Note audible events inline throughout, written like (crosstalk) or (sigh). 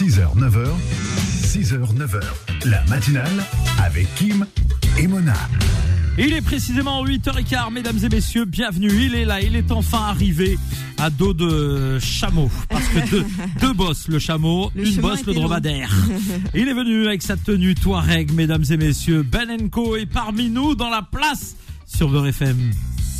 6h, 9h, 6h, 9h, la matinale avec Kim et Mona. Il est précisément 8h15, mesdames et messieurs, bienvenue. Il est là, il est enfin arrivé à dos de chameau. Parce que deux, (laughs) deux bosses le chameau, Le une bosse le dromadaire. (laughs) Il est venu avec sa tenue Touareg, mesdames et messieurs. Ben Co est parmi nous dans la place sur Beurre FM.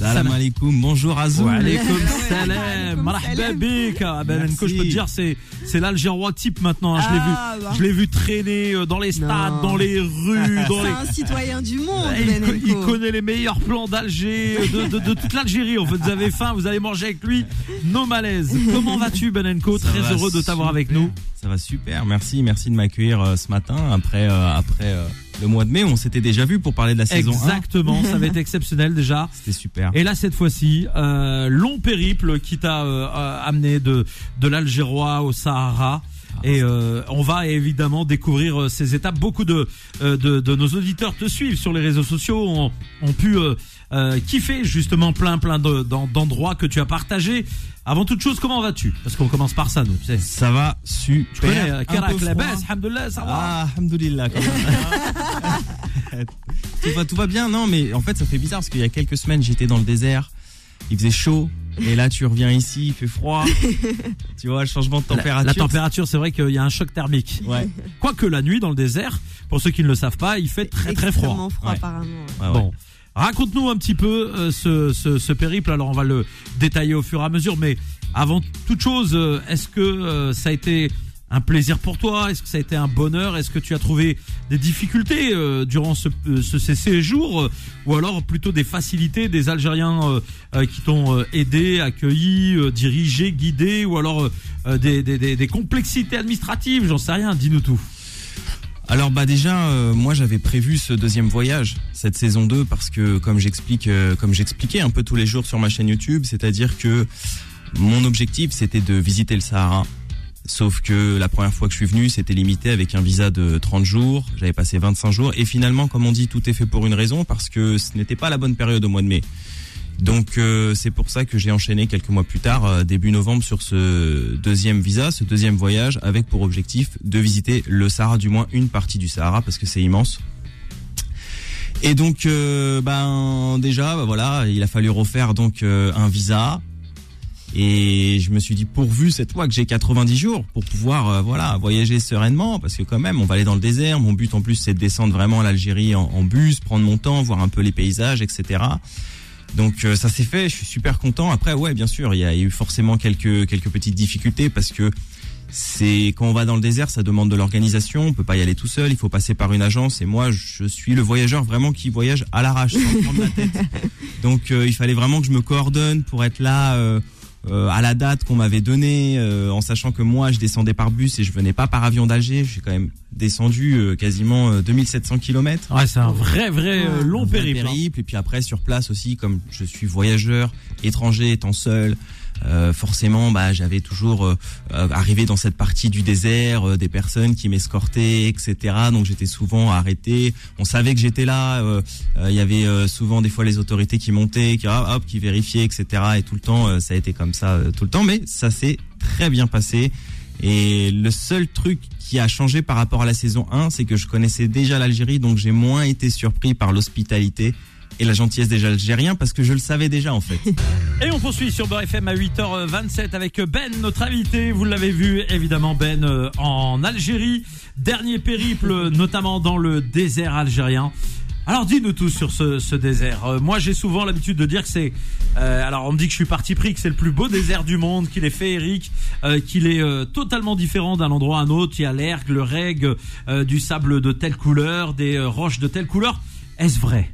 Salam alaikum, bonjour Azou. Wa alaikum salam, Alaikum marhaba salam. bik. Ah, Ben je peux te dire, c'est, c'est l'Algérois type maintenant. hein. Je l'ai Ah, vu, bah. je l'ai vu traîner euh, dans les stades, Non. dans les rues, dans C'est les, un citoyen du monde, il, Ben co- il Enco. connaît les meilleurs plans d'Alger, de, de- de toute l'Algérie. En fait, vous avez faim, vous allez manger avec lui. No malaise. Comment vas-tu, Benenko Ça Très va heureux de t'avoir avec super. nous. Ça va super, merci, merci de m'accueillir euh, ce matin après euh, après euh, le mois de mai. On s'était déjà vu pour parler de la saison 1. Exactement, ça va être exceptionnel déjà. (laughs) C'était super. Et là, cette fois-ci, euh, long périple qui t'a euh, euh, amené de, de l'Algérois au Sahara. Et euh, on va évidemment découvrir euh, ces étapes. Beaucoup de, euh, de, de nos auditeurs te suivent sur les réseaux sociaux, ont, ont pu euh, euh, kiffer justement plein plein de- d'en- d'endroits que tu as partagés. Avant toute chose, comment vas-tu? Parce qu'on commence par ça, nous. Tu sais. Ça va super. Tu connais euh, alhamdoulilah, ça va Ah, alhamdoulilah. quand même. (laughs) tout, va, tout va bien, non, mais en fait, ça fait bizarre parce qu'il y a quelques semaines, j'étais dans le désert, il faisait chaud, et là, tu reviens ici, il fait froid. (laughs) tu vois, le changement de température. La, température, c'est vrai qu'il y a un choc thermique. Ouais, (laughs) Quoique la nuit, dans le désert, pour ceux qui ne le savent pas, il fait très très froid. Extrêmement froid, Ouais. apparemment. ouais, ouais. Bon, raconte-nous un petit peu euh, ce, ce, ce périple. Alors, on va le détailler au fur et à mesure. Mais avant toute chose, euh, est-ce que euh, ça a été un plaisir pour toi Est-ce que ça a été un bonheur? Est-ce que tu as trouvé des difficultés euh, durant ce, euh, ce- ces séjours euh, Ou alors plutôt des facilités des Algériens qui t'ont aidé, accueilli, dirigé, guidé Ou alors des, complexités administratives? J'en sais rien, dis-nous tout. Alors bah déjà moi j'avais prévu ce deuxième voyage cette saison 2 parce que comme j'explique comme j'expliquais un peu tous les jours sur ma chaîne YouTube, c'est-à-dire que mon objectif c'était de visiter le Sahara. Sauf que la première fois que je suis venu, c'était limité avec un visa de 30 jours, j'avais passé 25 jours et finalement comme on dit tout est fait pour une raison parce que ce n'était pas la bonne période au mois de mai. Donc euh, c'est pour ça que j'ai enchaîné quelques mois plus tard, euh, début novembre, sur ce deuxième visa, ce deuxième voyage, avec pour objectif de visiter le Sahara, du moins une partie du Sahara, parce que c'est immense. Et donc, euh, ben déjà, bah, voilà, il a fallu refaire donc euh, un visa. Et je me suis dit pourvu cette fois que j'ai 90 jours pour pouvoir euh, voilà voyager sereinement parce que quand même on va aller dans le désert. Mon but en plus c'est de descendre vraiment l'Algérie en, en bus, prendre mon temps, voir un peu les paysages, etc. Donc euh, ça s'est fait, je suis super content. Après ouais bien sûr il y a eu forcément quelques quelques petites difficultés parce que c'est quand on va dans le désert ça demande de l'organisation, on peut pas y aller tout seul, il faut passer par une agence et moi je suis le voyageur vraiment qui voyage à l'arrache sans prendre la tête. (laughs) Donc euh, il fallait vraiment que je me coordonne pour être là. euh, euh, à la date qu'on m'avait donnée, euh, en sachant que moi je descendais par bus et je venais pas par avion d'Alger, suis quand même descendu euh, quasiment euh, 2700 km. Ouais, c'est un vrai, vrai euh, long Un vrai périple. hein. périple. Et puis après sur place aussi, comme je suis voyageur, étranger, étant seul, euh, forcément, bah j'avais toujours euh, euh, arrivé dans cette partie du désert, euh, des personnes qui m'escortaient, etc. Donc j'étais souvent arrêté. On savait que j'étais là. euh, euh, Il y avait souvent des fois les autorités qui montaient, qui ah, hop, qui vérifiaient, etc. Et tout le temps, ça a été comme ça tout le temps. Mais ça s'est très bien passé. Et le seul truc qui a changé par rapport à la saison 1, c'est que je connaissais déjà l'Algérie, donc j'ai moins été surpris par l'hospitalité et la gentillesse des Algériens parce que je le savais déjà en fait. (laughs) Et on poursuit sur Beurre FM à 8h27 avec Ben, notre invité. Vous l'avez vu, évidemment, Ben euh, en Algérie. Dernier périple, (laughs) notamment dans le désert algérien. Alors dis-nous tout sur ce, ce désert. Euh, moi j'ai souvent l'habitude de dire que c'est... euh, alors on me dit que je suis parti pris, que c'est le plus beau désert du monde, qu'il est féerique, euh, qu'il est euh, totalement différent d'un endroit à un autre. Il y a l'ergue, le reg, euh, du sable de telle couleur, des euh, roches de telle couleur. Est-ce vrai?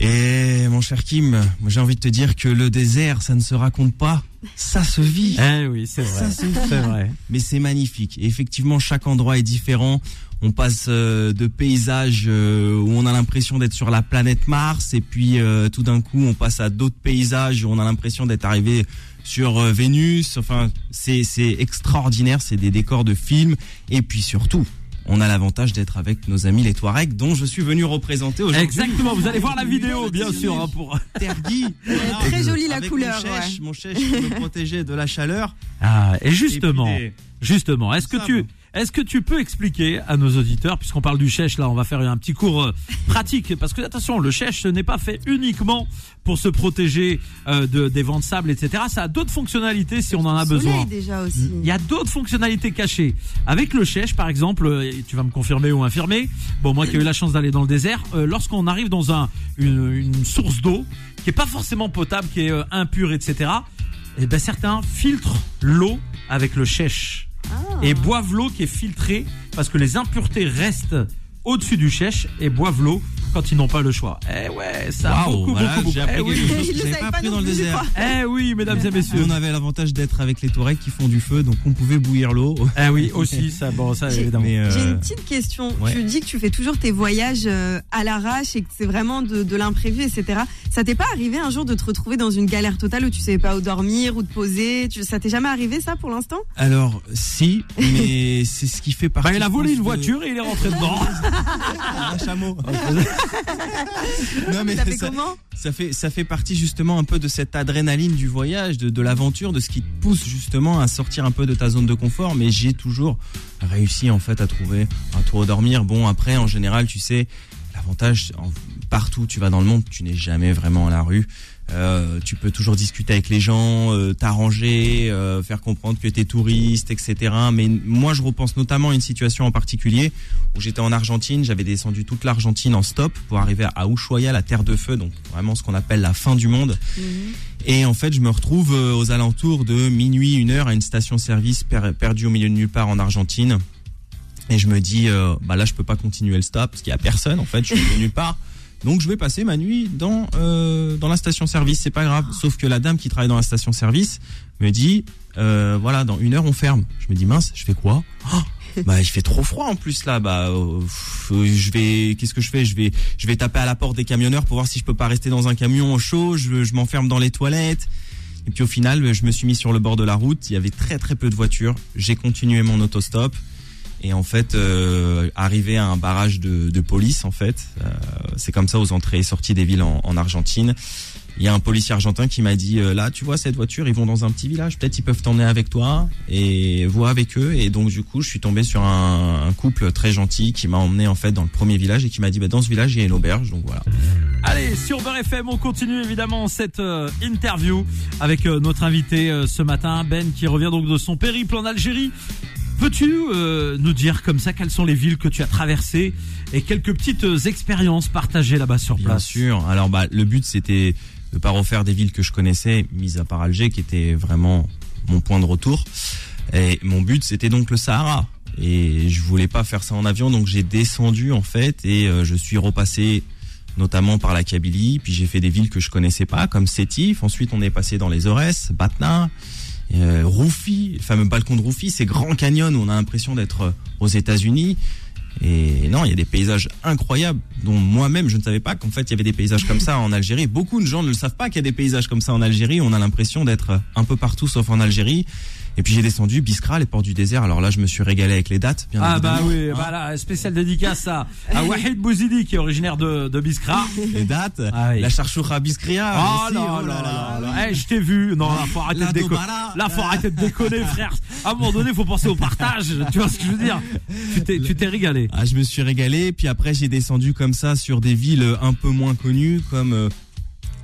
Et mon cher Kim, moi, j'ai envie de te dire que le désert, ça ne se raconte pas, ça se vit. Eh oui, c'est vrai. Ça se vit. C'est vrai. mais c'est magnifique. Et effectivement, chaque endroit est différent. On passe euh, de paysages euh, où on a l'impression d'être sur la planète Mars, et puis euh, tout d'un coup, on passe à d'autres paysages où on a l'impression d'être arrivé sur Vénus. Enfin, c'est c'est extraordinaire. C'est des décors de films. Et puis surtout, on a l'avantage d'être avec nos amis les Touaregs, dont je suis venu représenter aujourd'hui. Exactement, vous allez voir la vidéo, bien sûr, hein, pour. Tergui. Voilà. Très jolie la Avec couleur, Mon chèche, ouais. mon chèche me protégeait de la chaleur. Ah, et justement, Et puis des- justement, est-ce que tu. Est-ce que tu peux expliquer à nos auditeurs, puisqu'on parle du chèche, là, on va faire un petit cours euh, pratique, parce que attention, le chèche n'est pas fait uniquement pour se protéger euh, de, des vents de sable, etc. Ça a d'autres fonctionnalités si on en a besoin. déjà aussi. Il y a d'autres fonctionnalités cachées. Avec le chèche, par exemple, euh, et tu vas me confirmer ou infirmer. Bon, moi qui ai eu la chance d'aller dans le désert, euh, lorsqu'on arrive dans un, une, une source d'eau qui est pas forcément potable, qui est euh, impure, etc. Et ben certains filtrent l'eau avec le chèche. Et boivent l'eau qui est filtrée parce que les impuretés restent au-dessus du chèche et boivent l'eau quand ils n'ont pas le choix. Eh ouais, ça a Waouh, beaucoup, voilà, beaucoup, beaucoup. j'ai appris Eh oui. quelque chose Je savais pas pas dans le je désert. Eh oui, mesdames et messieurs. On avait l'avantage d'être avec les Touaregs qui font du feu, donc on pouvait bouillir l'eau. Eh oui, aussi, ça, bon, ça, J'ai- évidemment. Euh, J'ai une petite question. ouais. Tu dis que tu fais toujours tes voyages euh, à l'arrache et que c'est vraiment de, de l'imprévu, etc. Ça t'est pas arrivé un jour de te retrouver dans une galère totale où tu savais pas où dormir, où te poser? Tu, Ça t'est jamais arrivé ça pour l'instant? Alors, si, mais (laughs) c'est ce qui fait partie. Bah, il a je volé une de- voiture et il est rentré (laughs) dedans. Un chameau. (laughs) non, mais T'as fait ça, ça fait ça fait partie justement un peu de cette adrénaline du voyage, de, de l'aventure, de ce qui te pousse justement à sortir un peu de ta zone de confort. Mais j'ai toujours réussi en fait à trouver un tour dormir. Bon après en général tu sais l'avantage partout où tu vas dans le monde tu n'es jamais vraiment à la rue. Euh, tu peux toujours discuter avec les gens, euh, t'arranger, euh, faire comprendre que tu es touriste, etc. Mais moi, je repense notamment à une situation en particulier où j'étais en Argentine, j'avais descendu toute l'Argentine en stop pour arriver à Ushuaia, la terre de feu, donc vraiment ce qu'on appelle la fin du monde. Et en fait, je me retrouve euh, aux alentours de minuit, une heure à une station-service per- perdue au milieu de nulle part en Argentine. Et je me dis, euh, bah là, je peux pas continuer le stop parce qu'il y a personne. En fait, je suis de nulle part. Donc, je vais passer ma nuit dans euh, dans la station-service. C'est pas grave. Sauf que la dame qui travaille dans la station-service me dit, euh, voilà, dans une heure, on ferme. Je me dis, mince, je fais quoi? Oh, (laughs) Bah, il fait trop froid en plus là. Bah, euh, euh, je vais, qu'est-ce que je fais? Je vais, je vais taper à la porte des camionneurs pour voir si je peux pas rester dans un camion au chaud. Je, je m'enferme dans les toilettes. Et puis au final, je me suis mis sur le bord de la route. Il y avait très très peu de voitures. J'ai continué mon autostop. Et en fait, euh, arrivé à un barrage de, de police, en fait, euh, c'est comme ça aux entrées et sorties des villes en, en Argentine. Il y a un policier argentin qui m'a dit euh, là, tu vois cette voiture, ils vont dans un petit village, peut-être ils peuvent t'emmener avec toi et vois avec eux. Et donc du coup, je suis tombé sur un, un couple très gentil qui m'a emmené en fait dans le premier village et qui m'a dit bah, dans ce village il y a une auberge, donc voilà. Allez, sur Beurre FM, on continue évidemment cette euh, interview avec euh, notre invité euh, ce matin, Ben, qui revient donc de son périple en Algérie. Peux-tu euh, nous dire comme ça quelles sont les villes que tu as traversées et quelques petites euh, expériences partagées là-bas sur Bien place? sûr. Alors bah le but c'était de pas refaire des villes que je connaissais, mis à part Alger qui était vraiment mon point de retour. Et mon but c'était donc le Sahara. Et je voulais pas faire ça en avion, donc j'ai descendu en fait et euh, je suis repassé notamment par la Kabylie. Puis j'ai fait des villes que je connaissais pas, comme Sétif. Ensuite on est passé dans les Aurès, Batna. Euh, le fameux balcon de Roufi, ces grands canyons où on a l'impression d'être euh, aux États-Unis. Et non, il y a des paysages incroyables dont moi-même je ne savais pas qu'en fait il y avait des paysages comme ça en Algérie. Beaucoup de gens ne le savent pas qu'il y a des paysages comme ça en Algérie. On a l'impression d'être un peu partout sauf en Algérie. Et puis j'ai descendu Biskra, les ports du désert. Alors là, je me suis régalé avec les dates. Bien Ah bah oui, Hein, bah là, spécial dédicace à, à (laughs) Wahid Bouzidi qui est originaire de, de Biskra. les dates. Ah oui. La charchoura Biskria. Oh là oh là là là là. Eh, je t'ai vu. Non, là, faut arrêter La de déconner. Là, faut arrêter de déconner, frère. À un moment donné, faut penser au partage. Tu vois ce que je veux dire Tu t'es, tu t'es régalé. Ah, je me suis régalé. Puis après, j'ai descendu comme ça sur des villes un peu moins connues, comme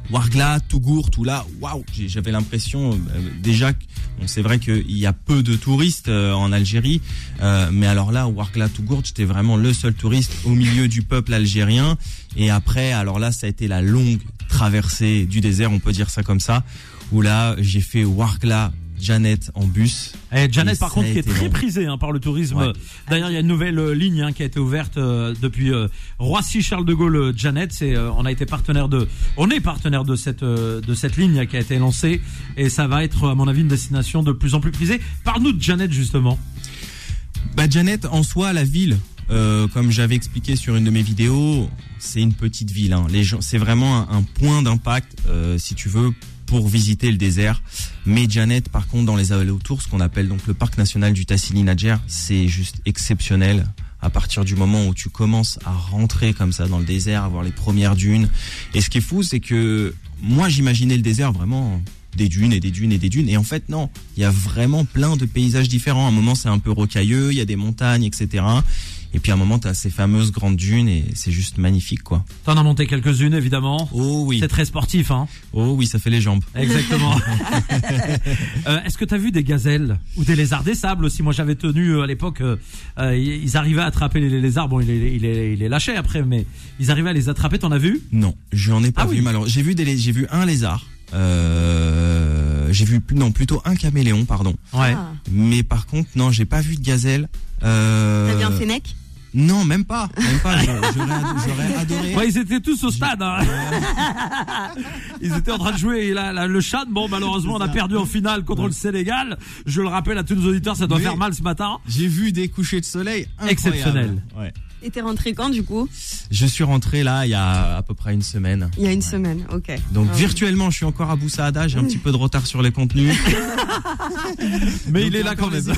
euh, Ouargla, Tougour, tout là. Waouh, j'avais l'impression euh, déjà. que- Bon, c'est vrai qu'il y a peu de touristes euh, en Algérie, euh, mais alors là, Ouargla, Tougour, j'étais vraiment le seul touriste au milieu du peuple algérien. Et après, alors là, ça a été la longue traversée du désert, on peut dire ça comme ça, où là, j'ai fait Ouargla, Janet en bus. Eh, Janet, Et par contre, qui est très prisée hein, par le tourisme. Ouais. D'ailleurs, il y a une nouvelle euh, ligne hein, qui a été ouverte euh, depuis euh, Roissy Charles de Gaulle. Janet, c'est, on a été partenaire de, on est partenaire de cette de cette ligne qui a été lancée et ça va être, à mon avis, une destination de plus en plus prisée. Parle-nous de Janet justement. Bah Janet, en soi, la ville, comme j'avais expliqué sur une de mes vidéos, c'est une petite ville. Hein. Les gens, c'est vraiment un, un point d'impact, si tu veux, pour visiter le désert. Mais Janet, par contre, dans les alentours, ce qu'on appelle donc le parc national du Tassili Nadjer, c'est juste exceptionnel. À partir du moment où tu commences à rentrer comme ça dans le désert, à voir les premières dunes. Et ce qui est fou, c'est que moi, j'imaginais le désert vraiment des dunes et des dunes et des dunes. Et en fait, non, il y a vraiment plein de paysages différents. À un moment, c'est un peu rocailleux, il y a des montagnes, etc. Et puis à un moment, tu as ces fameuses grandes dunes et c'est juste magnifique, quoi. T'en as monté quelques-unes, évidemment. Oh oui, C'est très sportif, hein. oh oui, ça fait les jambes. Exactement. (laughs) (laughs) Euh, Est-ce que t'as vu des gazelles ou des lézards des sables aussi? Moi, j'avais tenu euh, à l'époque. euh, ils arrivaient à attraper les, les lézards. Bon, il est, il est, il lâché après, mais ils arrivaient à les attraper. T'en as vu? Non, je n'en ai pas Ah vu oui. malheureusement. J'ai vu des, lé- j'ai vu un lézard. Euh, j'ai vu non plutôt un caméléon, pardon. Ouais. Ah. Mais par contre, non, j'ai pas vu de gazelle. Euh, T'as vu un fennec Non, même pas, même pas. J'aurais adoré. Ouais, ils étaient tous au stade. hein. ils étaient en train de jouer. Et là, là, le Chad, bon, malheureusement, on a perdu en finale contre le Sénégal. Je le rappelle à tous nos auditeurs, ça doit Mais- faire mal ce matin. J'ai vu des couchers de soleil incroyables. Exceptionnels. Ouais. Et t'es rentré quand du coup Je suis rentré là il y a à peu près une semaine. Il y a une Ouais. semaine, ok. Donc Ah. virtuellement, je suis encore à Boussaada. J'ai un petit peu de retard sur les contenus. (laughs) Mais Donc, il est là quand même. suivre.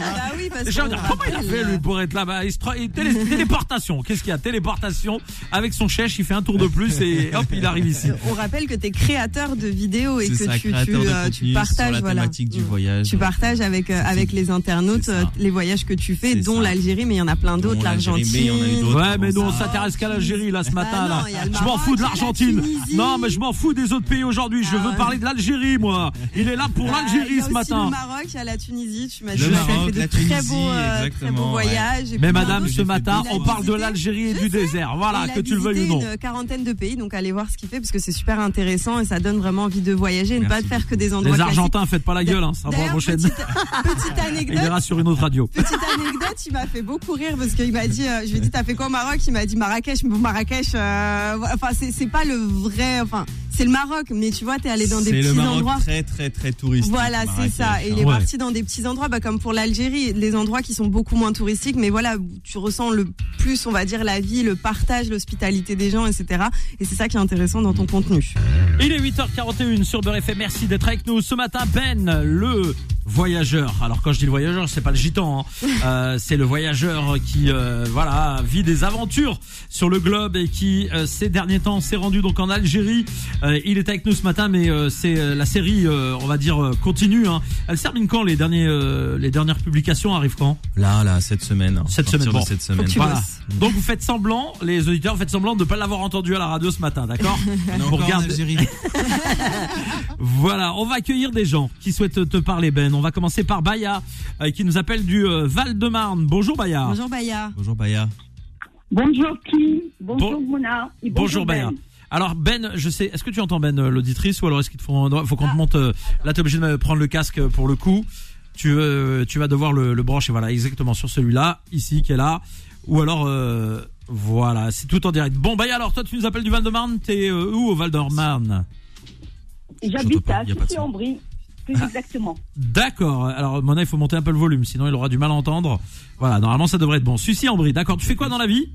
hein. Bah oui, parce comment il a fait lui pour être là-bas il se tra- il télé- (laughs) Téléportation. Qu'est-ce qu'il y a Téléportation. Avec son chèche, il fait un tour de plus et hop, il arrive ici. On rappelle que t'es créateur de vidéos et que ça, tu, créateur tu, de euh, tu partages la voilà. thématique du voyage. Tu partages avec euh, avec les internautes euh, les voyages que tu fais, dont l'Algérie, mais il y en a plein d'autres, l'Argentine. Mais il y en a eu d'autres. Ouais, mais nous on s'intéresse qu'à l'Algérie là ce matin Bah non, là. Je m'en fous de l'Argentine. Non, mais je m'en fous des autres pays aujourd'hui. Je Ah veux ouais. parler de l'Algérie, moi. Il est là pour Ah, il y l'Algérie a ce aussi matin. Le Maroc, il y a la Tunisie. Tu m'as dit fait de la très Tunisie, beaux, euh, très beaux voyages. Mais madame, ce matin, on parle de l'Algérie et du désert. Voilà, que tu le veuilles ou non. une quarantaine de pays, donc allez voir ce qu'il fait parce que c'est super intéressant et ça donne vraiment envie de voyager et ne pas faire que des endroits Les. Argentins, faites pas la gueule, hein. Ça pour la prochaine. petite, petite (laughs) Il anecdote. ira sur une autre radio. Petite anecdote, il m'a fait beaucoup rire parce qu'il m'a dit, euh, je lui ai dit, t'as fait quoi au Maroc? Il m'a dit Marrakech. Mais bon, Marrakech, euh, enfin, c'est c'est pas le vrai, enfin, c'est le Maroc, mais tu vois, t'es allé dans des C'est petits le Maroc endroits. très très très touristique. Voilà, c'est ça. Et il est Ouais. parti dans des petits endroits, bah, comme pour l'Algérie, les endroits qui sont beaucoup moins touristiques, mais voilà, tu ressens le plus, on va dire, la vie, le partage, l'hospitalité des gens, etc. Et c'est ça qui est intéressant dans ton contenu. Il est 8h41 sur Beurre FM. Merci d'être avec nous ce matin. Ben, le voyageur. Alors quand je dis le voyageur, c'est pas le gitan. hein. (laughs) Euh, c'est le voyageur qui, euh, voilà, vit des aventures sur le globe et qui, euh, ces derniers temps, s'est rendu donc en Algérie. Euh, il est avec nous ce matin, mais euh, c'est euh, la série, euh, on va dire, euh, continue. Hein. Elle se termine quand les derniers, euh, les dernières publications arrivent quand? Là, là, cette semaine. Cette semaine, bon. cette semaine. Voilà. Donc vous faites semblant, les auditeurs, faites semblant de ne pas l'avoir entendu à la radio ce matin, d'accord? (laughs) On Vous Algérie. (laughs) Voilà, on va accueillir des gens qui souhaitent te parler, Ben. On va commencer par Baya, euh, qui nous appelle du euh, Val-de-Marne. Bonjour Baya. Bonjour Baya. Bonjour Baya. Bonjour Kim, bonjour Bon- et Bonjour Baya. Ben. Alors Ben, je sais, est-ce que tu entends Ben euh, l'auditrice ou alors est-ce qu'il faut, faut qu'on te monte euh, Là, t'es obligé de prendre le casque pour le coup. Tu, euh, tu vas devoir le, le brancher, voilà, exactement sur celui-là, ici, qui est là. Ou alors, euh, voilà, c'est tout en direct. Bon, Baya, alors toi, tu nous appelles du Val-de-Marne. T'es euh, où au Val-de-Marne? J'habite à y plus Ah. exactement. D'accord. Alors, Mona, il faut monter un peu le volume, sinon il aura du mal à entendre. Voilà, normalement, ça devrait être bon. Sucy en brie, d'accord. Tu fais quoi dans la vie?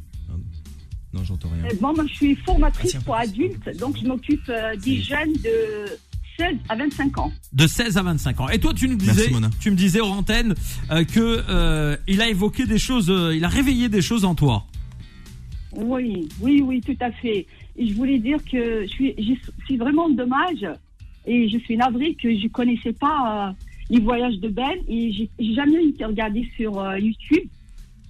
Non, j'entends rien. Euh, Bon, moi, je suis formatrice Tiens. pour adultes, donc je m'occupe euh, des jeunes de 16 à 25 ans. De 16 à 25 ans. Et toi, tu nous Merci, disais, Mona. tu me disais hors antenne euh, que euh, il a évoqué des choses, euh, il a réveillé des choses en toi. Oui, oui, oui, tout à fait. Et je voulais dire que je suis, je- c'est vraiment dommage et je suis navrée que je connaissais pas euh, les voyages de Ben et j'ai jamais été regardée sur euh, YouTube.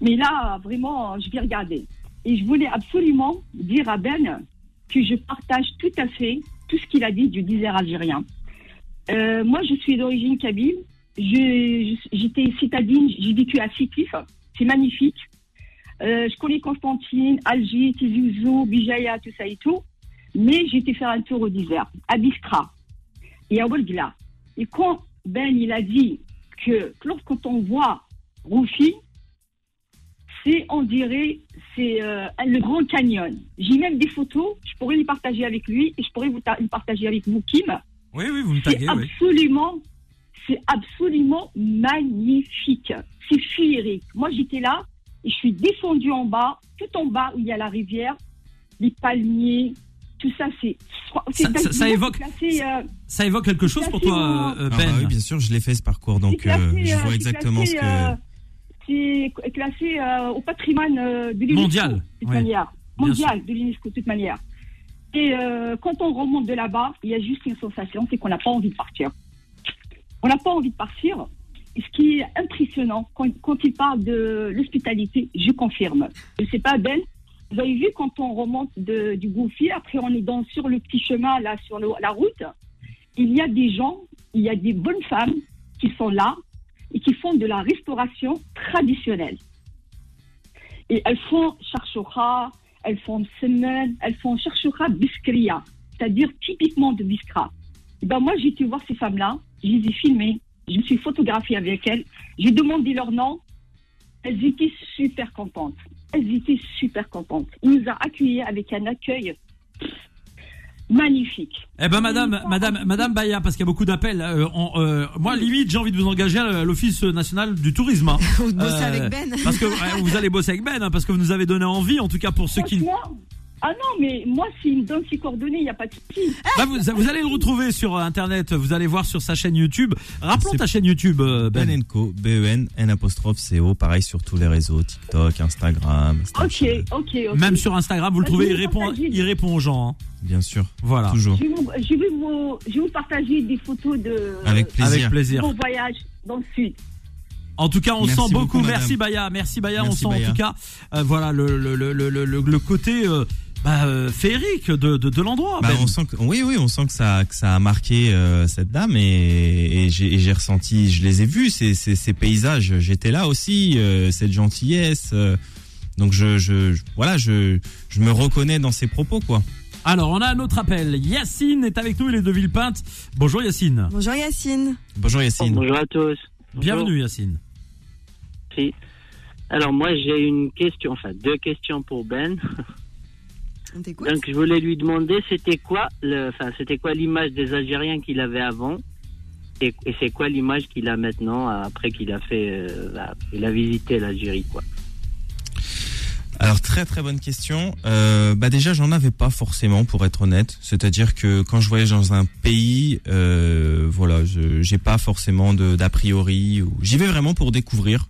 Mais là, vraiment, je vais regarder. Et je voulais absolument dire à Ben que je partage tout à fait tout ce qu'il a dit du désert algérien. Euh, moi, je suis d'origine kabyle. J'étais citadine, j'ai vécu à Sétif. C'est magnifique. Euh, je connais Constantine, Alger, Tizi Ouzou, Bijaya, tout ça et tout. Mais été faire un tour au désert, à Biskra et quand Ben, il a dit que lorsque on voit Roufi, c'est, on dirait, c'est euh, le Grand Canyon. J'ai même des photos, je pourrais les partager avec lui et je pourrais vous les partager avec vous, Kim. Oui, oui, vous me C'est absolument, c'est absolument magnifique. C'est féerique. Moi, j'étais là et je suis descendue en bas, tout en bas où il y a la rivière, les palmiers, tout ça, c'est. Ça- ça- ça c'est évoque- classé, euh, Ça évoque quelque chose pour toi, euh, Ah Ben bah oui, bien sûr, je l'ai fait ce parcours, donc c'est classé, euh, je vois exactement classé, ce que. euh, c'est classé euh, au patrimoine euh, de l'UNESCO. Mondial, de toute ouais. manière. Mondial de l'UNESCO, de toute manière. Et euh, quand on remonte de là-bas, il y a juste une sensation, c'est qu'on n'a pas envie de partir. On n'a pas envie de partir. Et ce qui est impressionnant, quand, quand il parle de l'hospitalité, je confirme. Je ne sais pas, Ben, vous avez vu quand on remonte du Gouffier, après on est dans, sur le petit chemin, là, sur la route, il y a des gens, il y a des bonnes femmes qui sont là et qui font de la restauration traditionnelle. Et elles font charchoura, elles font semen, elles font charchoura biskria, c'est-à-dire typiquement de biskra. Et ben moi, j'ai été voir ces femmes-là, je les ai filmées, je me suis photographiée avec elles, j'ai demandé leur nom, elles étaient super contentes. Elles étaient super contentes. Ils nous ont accueillis avec un accueil magnifique. Eh ben madame, madame, madame Baya, parce qu'il y a beaucoup d'appels. euh, on- euh, moi, limite, j'ai envie de vous engager à l'Office national du tourisme. hein. (laughs) Vous bossez Euh, avec Ben. Parce que vous allez bosser avec Ben, hein, parce que vous nous avez donné envie, en tout cas pour ceux qui. Ah non, mais moi, s'il me donne ses coordonnées, il n'y a pas de souci. Bah, vous, vous allez le retrouver sur internet. Vous allez voir sur sa chaîne YouTube. Rappelons ta chaîne YouTube, euh, Ben. Ben Co, B-E-N, N apostrophe C-O, pareil sur tous les réseaux, TikTok, Instagram, Ok, Snapchat, ok, ok. Même sur Instagram, vous le Bah, trouvez. Il répond, il répond aux gens. hein. bien sûr, Voilà. toujours. Je vais, vous, je, vais vous, je vais vous partager des photos de Avec plaisir. Avec plaisir. mon voyage dans le sud. En tout cas, on Merci sent beaucoup. merci Baya, merci Baya. Merci, on sent Baya. en tout cas, euh, voilà le le le le le, le- le côté euh, bah, euh, féerique de de, de l'endroit. Bah, Ben. on sent que, oui, oui, on sent que ça, que ça a marqué euh, cette dame et, et j'ai et j'ai ressenti, je les ai vus ces, ces, ces paysages. J'étais là aussi, euh, cette gentillesse. euh, donc je, je, je- voilà, je, je me reconnais dans ses propos, quoi. Alors, on a un autre appel. Yacine est avec nous, il est de Villepinte. Bonjour Yacine. Bonjour Yacine. Bonjour Yacine. Bonjour à tous. Bienvenue Yacine. Merci. Alors moi j'ai une question, enfin deux questions pour Ben. On. Donc je voulais lui demander c'était quoi le, enfin c'était quoi l'image des Algériens qu'il avait avant et, et c'est quoi l'image qu'il a maintenant après qu'il a fait, euh, bah, il a visité l'Algérie quoi? Alors très très bonne question. Euh, bah déjà j'en avais pas forcément pour être honnête. C'est-à-dire que quand je voyage dans un pays, euh, voilà, je j'ai pas forcément d'a priori. ou- J'y vais vraiment pour découvrir.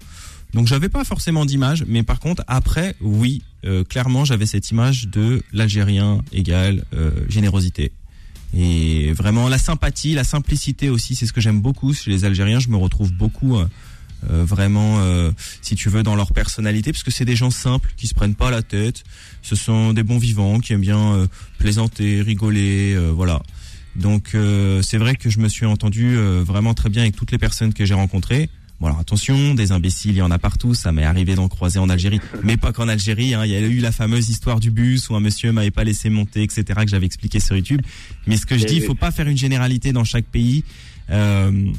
Donc j'avais pas forcément d'image, mais par contre après oui, euh, clairement j'avais cette image de l'Algérien égale euh, générosité. Et vraiment la sympathie, la simplicité aussi, c'est ce que j'aime beaucoup chez les Algériens. Je me retrouve beaucoup euh, euh, vraiment, euh, si tu veux, dans leur personnalité, parce que c'est des gens simples qui se prennent pas la tête. Ce sont des bons vivants qui aiment bien euh, plaisanter, rigoler, euh, voilà. Donc euh, c'est vrai que je me suis entendu vraiment très bien avec toutes les personnes que j'ai rencontrées. Bon alors attention, des imbéciles, il y en a partout. Ça m'est arrivé d'en croiser en Algérie, mais pas qu'en Algérie. hein. Il y a eu la fameuse histoire du bus où un monsieur m'avait pas laissé monter, etc. Que j'avais expliqué sur YouTube. Mais ce que je J'ai dis, il faut pas faire une généralité dans chaque pays. Euh,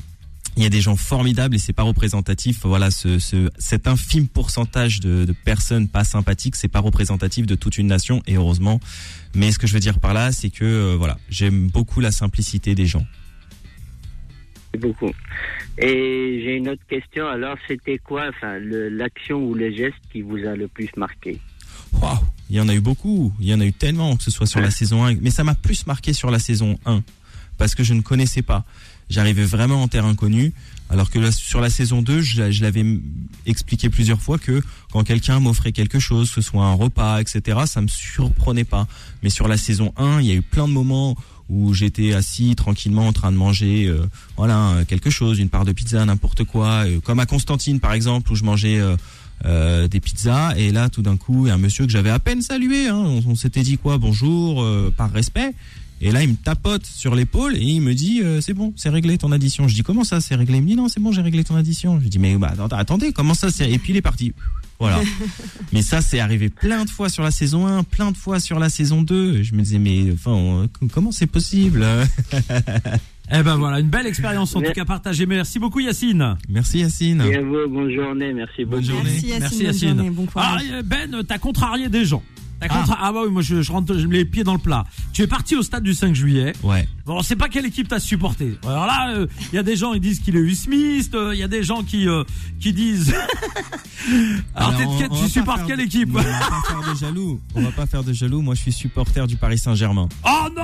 il y a des gens formidables et c'est pas représentatif. Voilà, ce, ce, cet infime pourcentage de, de personnes pas sympathiques, c'est pas représentatif de toute une nation et heureusement. Mais ce que je veux dire par là, c'est que euh, voilà, j'aime beaucoup la simplicité des gens. Beaucoup. Et j'ai une autre question. Alors c'était quoi, enfin l'action ou le geste qui vous a le plus marqué? Waouh, il y en a eu beaucoup, il y en a eu tellement, que ce soit sur la saison 1, mais ça m'a plus marqué sur la saison 1 parce que je ne connaissais pas. J'arrivais vraiment en terre inconnue, alors que sur la saison 2, je, l'avais expliqué plusieurs fois que quand quelqu'un m'offrait quelque chose, que ce soit un repas, etc., ça me surprenait pas. Mais sur la saison 1, il y a eu plein de moments où j'étais assis tranquillement en train de manger, euh, voilà, quelque chose, une part de pizza, n'importe quoi, euh, comme à Constantine par exemple, où je mangeais euh, des pizzas et là tout d'un coup un monsieur que j'avais à peine salué hein, on, s'était dit quoi bonjour par respect et là il me tapote sur l'épaule et il me dit euh, c'est bon c'est réglé ton addition je dis comment ça c'est réglé? Il me dit non c'est bon j'ai réglé ton addition je dis mais bah, attends, attendez comment ça c'est? Et puis il est parti voilà (laughs) mais ça c'est arrivé plein de fois sur la saison 1 plein de fois sur la saison 2 je me disais mais enfin on- comment c'est possible? (laughs) Eh ben voilà, une belle expérience en tout cas partagée. Merci beaucoup Yacine. merci Yacine Et à vous, bonne journée, merci beaucoup. Bonne journée. Merci Yacine. Merci bonne Yacine. journée, bon Ah euh, Ben, t'as contrarié des gens. Ah. ah bah oui, moi je, je rentre je mets les pieds dans le plat. Tu es parti au stade du 5 juillet. ouais Bon, on sait pas quelle équipe t'as supporté. Alors là, il y a des gens ils disent qu'il est usmiste, il y a des gens qui euh, qui disent. Alors, (laughs) Alors, t'es- on- tu supportes quelle de- équipe On va pas faire de jaloux. On va pas faire de jaloux. Moi, je suis supporter du Paris Saint-Germain. Oh non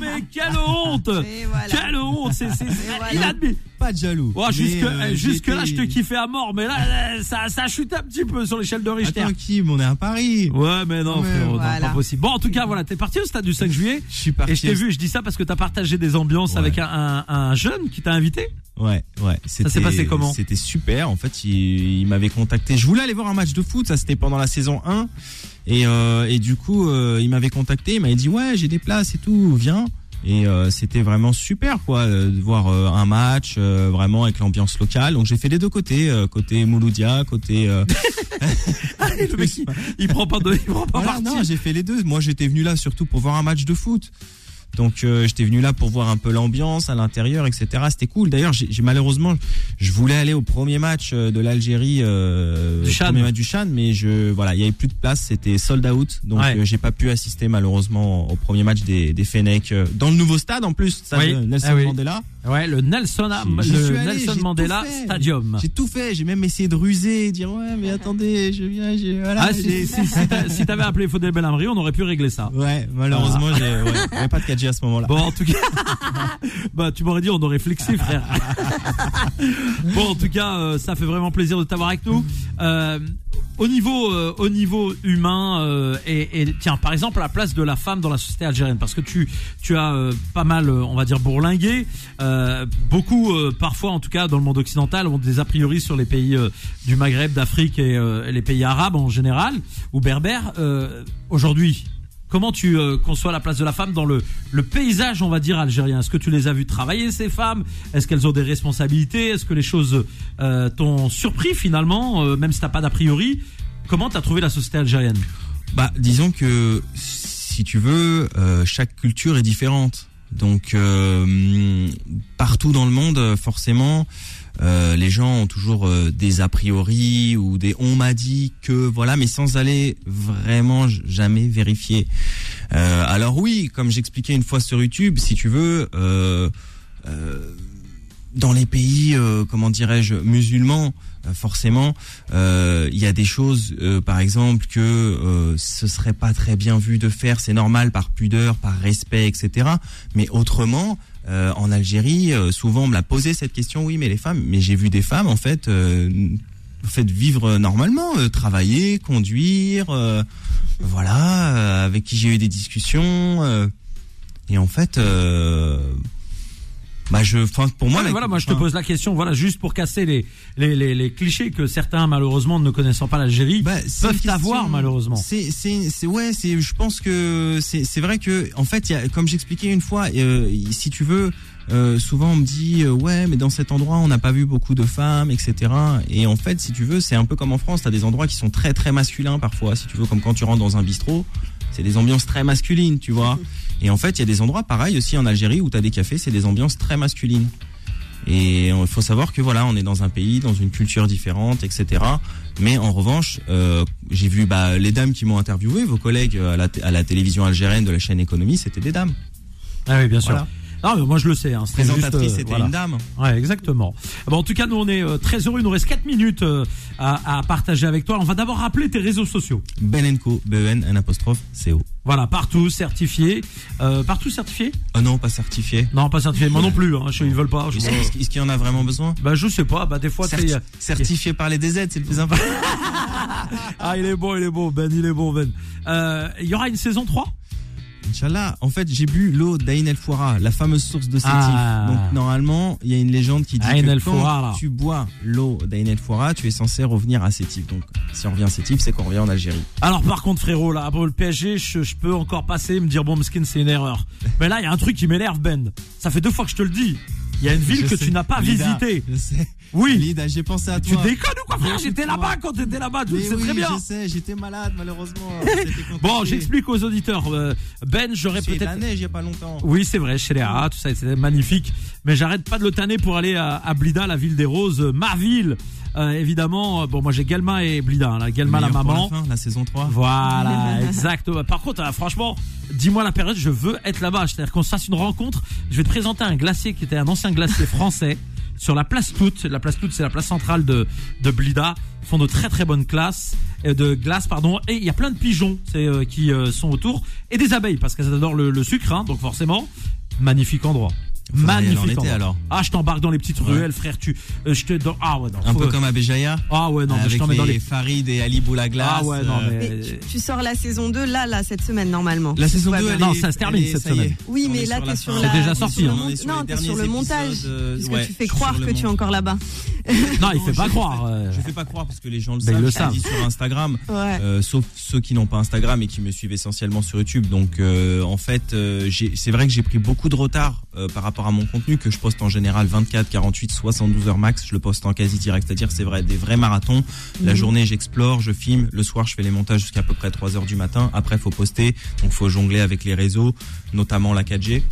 Mais quelle honte voilà. Quelle honte C'est c'est- voilà. inadmissible. Pas de jaloux. Oh, Mais, jusque, euh, jusque là, je te kiffais à mort, mais là, là, ça, ça chute un petit peu sur l'échelle de Richter. Attends, Kim, on est à Paris. Ouais, mais non, Ouais, frérot, non, voilà. pas possible. Bon, en tout cas, voilà, t'es parti au stade du 5 juillet. Je suis parti. Et je t'ai vu, et je dis ça parce que t'as partagé des ambiances Ouais. avec un, un, un jeune qui t'a invité. Ouais, ouais. s'est C'était- passé comment C'était super. En fait, il, il m'avait contacté. Je voulais aller voir un match de foot. Ça, c'était pendant la saison 1. Et, euh, et du coup, euh, il m'avait contacté. Il m'avait dit, ouais, j'ai des places et tout. Viens. Et euh, c'était vraiment super, quoi, euh, de voir euh, un match euh, vraiment avec l'ambiance locale. Donc j'ai fait les deux côtés, euh, côté Mouloudia, côté. euh, (laughs) le mec, il, il prend pas de, il prend pas Voilà, parti. non, j'ai fait les deux. Moi, j'étais venu là surtout pour voir un match de foot. Donc, euh, j'étais venu là pour voir un peu l'ambiance à l'intérieur, etc. C'était cool. D'ailleurs, j'ai malheureusement, je voulais aller au premier match euh, de l'Algérie, euh, Du premier match du Chan, mais je, voilà, il y avait plus de place. C'était sold out, donc Ouais. euh, j'ai pas pu assister malheureusement au premier match des, des Fennecs euh, dans le nouveau stade en plus, stade Oui. Nelson Ah oui. Mandela. Ouais, le Nelson, le allé, Nelson Mandela. Stadium. J'ai tout fait. J'ai même essayé de ruser, dire ouais, mais attendez, je viens, j'ai voilà. Ah, si, j'ai- si, si, t'a- si t'avais appelé Faudel Belhamri, on aurait pu régler ça. Ouais, malheureusement, j'ai, ouais, pas de (laughs) 4G à ce moment-là. Bon, en tout cas, (laughs) bah, tu m'aurais dit, on aurait flexé, frère. (laughs) bon, en tout cas, euh, ça fait vraiment plaisir de t'avoir avec nous. Euh, au niveau, euh, au niveau humain, et, et tiens, par exemple, la place de la femme dans la société algérienne, parce que tu, tu as pas mal, on va dire, bourlingué. Beaucoup, parfois, en tout cas, dans le monde occidental, ont des a priori sur les pays du Maghreb, d'Afrique et, les pays arabes en général ou berbères. Aujourd'hui, Comment tu euh, conçois la place de la femme dans le, le paysage, on va dire, algérien? Est-ce que tu les as vues travailler, ces femmes? Est-ce qu'elles ont des responsabilités? Est-ce que les choses euh, t'ont surpris finalement, euh, même si t'as pas d'a priori? Comment t'as trouvé la société algérienne? Bah, disons que si tu veux, euh, chaque culture est différente. Donc euh, partout dans le monde, forcément, euh, les gens ont toujours euh, des a priori ou des on m'a dit que voilà, mais sans aller vraiment jamais vérifier. Euh, alors oui, comme j'expliquais une fois sur YouTube, si tu veux. Euh, euh, dans les pays, comment dirais-je, musulmans, forcément, il y a des choses, euh, par exemple, que euh, ce serait pas très bien vu de faire. C'est normal par pudeur, par respect, etc. Mais autrement, euh, en Algérie, euh, souvent on me l'a posé cette question. Oui, mais les femmes. Mais j'ai vu des femmes, en fait. Euh, en fait, vivre normalement, euh, travailler, conduire, euh, voilà, euh, avec qui j'ai eu des discussions, euh, et en fait, euh, bah je, enfin pour moi, la- voilà, moi je te pose la question, voilà, juste pour casser les, les, les, les clichés que certains, malheureusement, ne connaissant pas l'Algérie, bah, peuvent avoir, malheureusement. C'est, c'est, c'est ouais, c'est, je pense que c'est, c'est vrai que, en fait, y a, comme j'expliquais une fois, euh, si tu veux, euh, souvent on me dit, euh, ouais, mais dans cet endroit, on n'a pas vu beaucoup de femmes, etc. Et en fait, si tu veux, c'est un peu comme en France, t'as des endroits qui sont très très masculins parfois, si tu veux, comme quand tu rentres dans un bistrot, c'est des ambiances très masculines, tu vois. (laughs) Et en fait, il y a des endroits pareils aussi en Algérie où t'as des cafés, c'est des ambiances très masculines. Et il faut savoir que voilà, on est dans un pays, dans une culture différente, etc. Mais en revanche, euh, j'ai vu bah, les dames qui m'ont interviewé, vos collègues à la, t- à la télévision algérienne de la chaîne Économie, c'était des dames. Ah oui, bien sûr. Voilà. Non, mais moi je le sais. Hein, Présentatrice, euh, c'était voilà. une dame. Ouais, exactement. Bon, en tout cas, nous on est euh, très heureux. Il nous reste 4 minutes euh, à, à partager avec toi. On va d'abord rappeler tes réseaux sociaux. Benenco, B-E-N, un apostrophe, C-O. Voilà, partout certifié. Euh, partout certifié? Oh non, pas certifié. Non, pas certifié. Moi non plus. Hein, je, ils veulent pas. Je, Est-ce est-ce qu'il y en a vraiment besoin? Bah, je sais pas. Bah, des fois, Certi- Certifié par les DZ, c'est le plus important. (laughs) Ah, il est bon, il est bon, Ben, il est bon, Ben. Euh, Il y aura une saison 3 Inch'Allah, en fait, j'ai bu l'eau d'Ain El Foura, la fameuse source de Sétif. Ah. Donc, normalement, il y a une légende qui dit que quand tu bois l'eau d'Ain El Foura, tu es censé revenir à Sétif. Donc, si on revient à Sétif, c'est qu'on revient en Algérie. Alors par contre frérot là pour le PSG je, je peux encore passer et me dire bon Mskin c'est une erreur. (laughs) Mais là il y a un truc qui m'énerve Ben. Ça fait deux fois que je te le dis. Il y a une ville Je que sais. tu n'as pas Lida, visitée. Oui. Lida, j'ai pensé à Tu toi. déconnes ou quoi frère? J'étais là-bas quand t'étais là-bas, tu le sais oui, très bien. je sais, j'étais malade, malheureusement. (laughs) C'était. Bon j'explique aux auditeurs. euh, Ben j'aurais peut-être... la neige il y a pas longtemps. Oui, c'est vrai, chez les rats, tout ça, c'est magnifique. Mais j'arrête pas de le tanner pour aller à, à Blida, la ville des roses, euh, ma ville. Euh, évidemment, bon, moi j'ai Galma et Blida, hein, là. Galma la maman. La, fin, la saison 3. Voilà, (laughs) exact. Par contre, franchement, dis-moi la période, je veux être là-bas. C'est-à-dire qu'on se fasse une rencontre. Je vais te présenter un glacier qui était un ancien glacier français. Sur la place Toute. La place Toute, c'est la place centrale de, de Blida. Font de très très bonnes classes, euh, de glace, pardon. Et il y a plein de pigeons euh, qui euh, sont autour. Et des abeilles, parce qu'elles adorent le, le sucre, hein, donc forcément, magnifique endroit. En Magnifique été, alors. Ah, je t'embarque dans les petites Ouais. ruelles, frère. Tu, euh, je te dans, ah ouais, non, Un peu comme à Béjaïa. Ah ouais, non, mais je avec t'en mets dans les les. Farid et Ali Boulaglas. Ah ouais, non, mais. Mais tu, tu sors la saison 2 là, là, cette semaine normalement. La saison Tout va 2, bien. elle Non, ça se termine cette semaine. Oui, mais là, sur la t'es sur C'est la. déjà sorti, hein. Non, t'es sur le montage. euh, Puisque ouais, tu fais croire que tu es encore là-bas. (laughs) Non, il fait pas croire. euh. Je fais pas croire parce que les gens le savent. dit sur Instagram. Ouais. Euh, sauf ceux qui n'ont pas Instagram et qui me suivent essentiellement sur YouTube. Donc euh, en fait, euh, c'est vrai que j'ai pris beaucoup de retard euh, par rapport à mon contenu que je poste en général 24, 48, 72 heures max. Je le poste en quasi direct, c'est-à-dire c'est vrai des vrais marathons. La Mhm. journée, j'explore, je filme. Le soir, je fais les montages jusqu'à peu près 3 heures du matin. Après, faut poster, donc faut jongler avec les réseaux, notamment la 4G.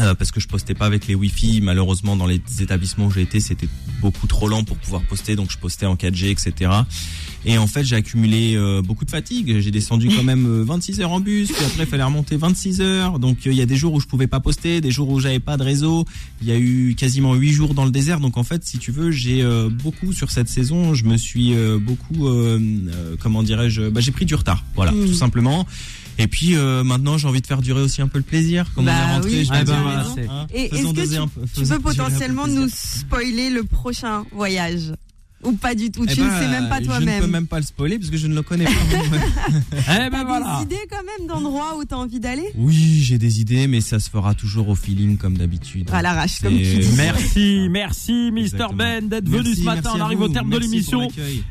Euh, parce que je postais pas avec les Wi-Fi. Malheureusement, dans les établissements où j'ai été, c'était beaucoup trop lent pour pouvoir poster, donc je postais en 4G, etc. Et en fait, j'ai accumulé euh, beaucoup de fatigue. J'ai descendu quand même euh, 26 heures en bus, puis après, il fallait remonter 26 heures. Donc, euh, il y a des jours où je pouvais pas poster, des jours où j'avais pas de réseau. Il y a eu quasiment 8 jours dans le désert. Donc, en fait, si tu veux, j'ai euh, beaucoup sur cette saison. Je me suis euh, beaucoup, euh, euh, comment dirais-je, bah, j'ai pris du retard. Voilà, Mhm. tout simplement. Et puis euh, maintenant, j'ai envie de faire durer aussi un peu le plaisir. Comme Bah on est rentré, oui, je Ah bah voilà, hein, hein, Et est-ce que tu, peu- tu peux potentiellement nous spoiler le prochain voyage? Ou pas du tout Eh Tu ben, ne sais même pas Je ne peux toi-même. même pas le spoiler parce que je ne le connais pas. (laughs) Eh ben voilà. des idées quand même d'endroits où t'as envie d'aller? Oui, j'ai des idées, mais ça se fera toujours au feeling comme d'habitude. À l'arrache, comme tu dis. Merci, merci Mister Exactement. Ben d'être venu ce matin. On arrive vous. au terme de Merci l'émission.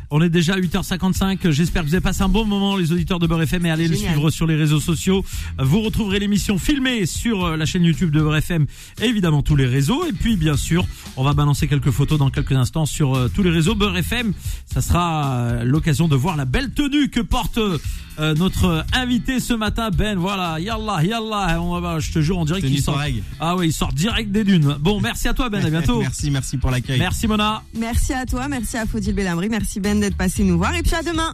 On est déjà à 8h55. J'espère que vous avez passé un bon moment, les auditeurs de Beurre FM, et allez le suivre sur les réseaux sociaux. Vous retrouverez l'émission filmée sur euh, la chaîne YouTube de Beurre FM, et évidemment tous les réseaux. Et puis, bien sûr, on va balancer quelques photos dans quelques instants sur euh, tous les réseaux Beurre FM. Ça sera euh, l'occasion de voir la belle tenue que porte euh, notre invité ce matin, Ben. Voilà, yallah, yallah. On va, je te jure, on dirait qu'il sort. Ah oui, il sort direct des dunes. Bon, merci à toi, Ben. À (laughs) bientôt. merci, merci pour l'accueil. Merci Mona. Merci à toi, merci à Faudil Bellamri, merci Ben d'être passé nous voir et puis à demain.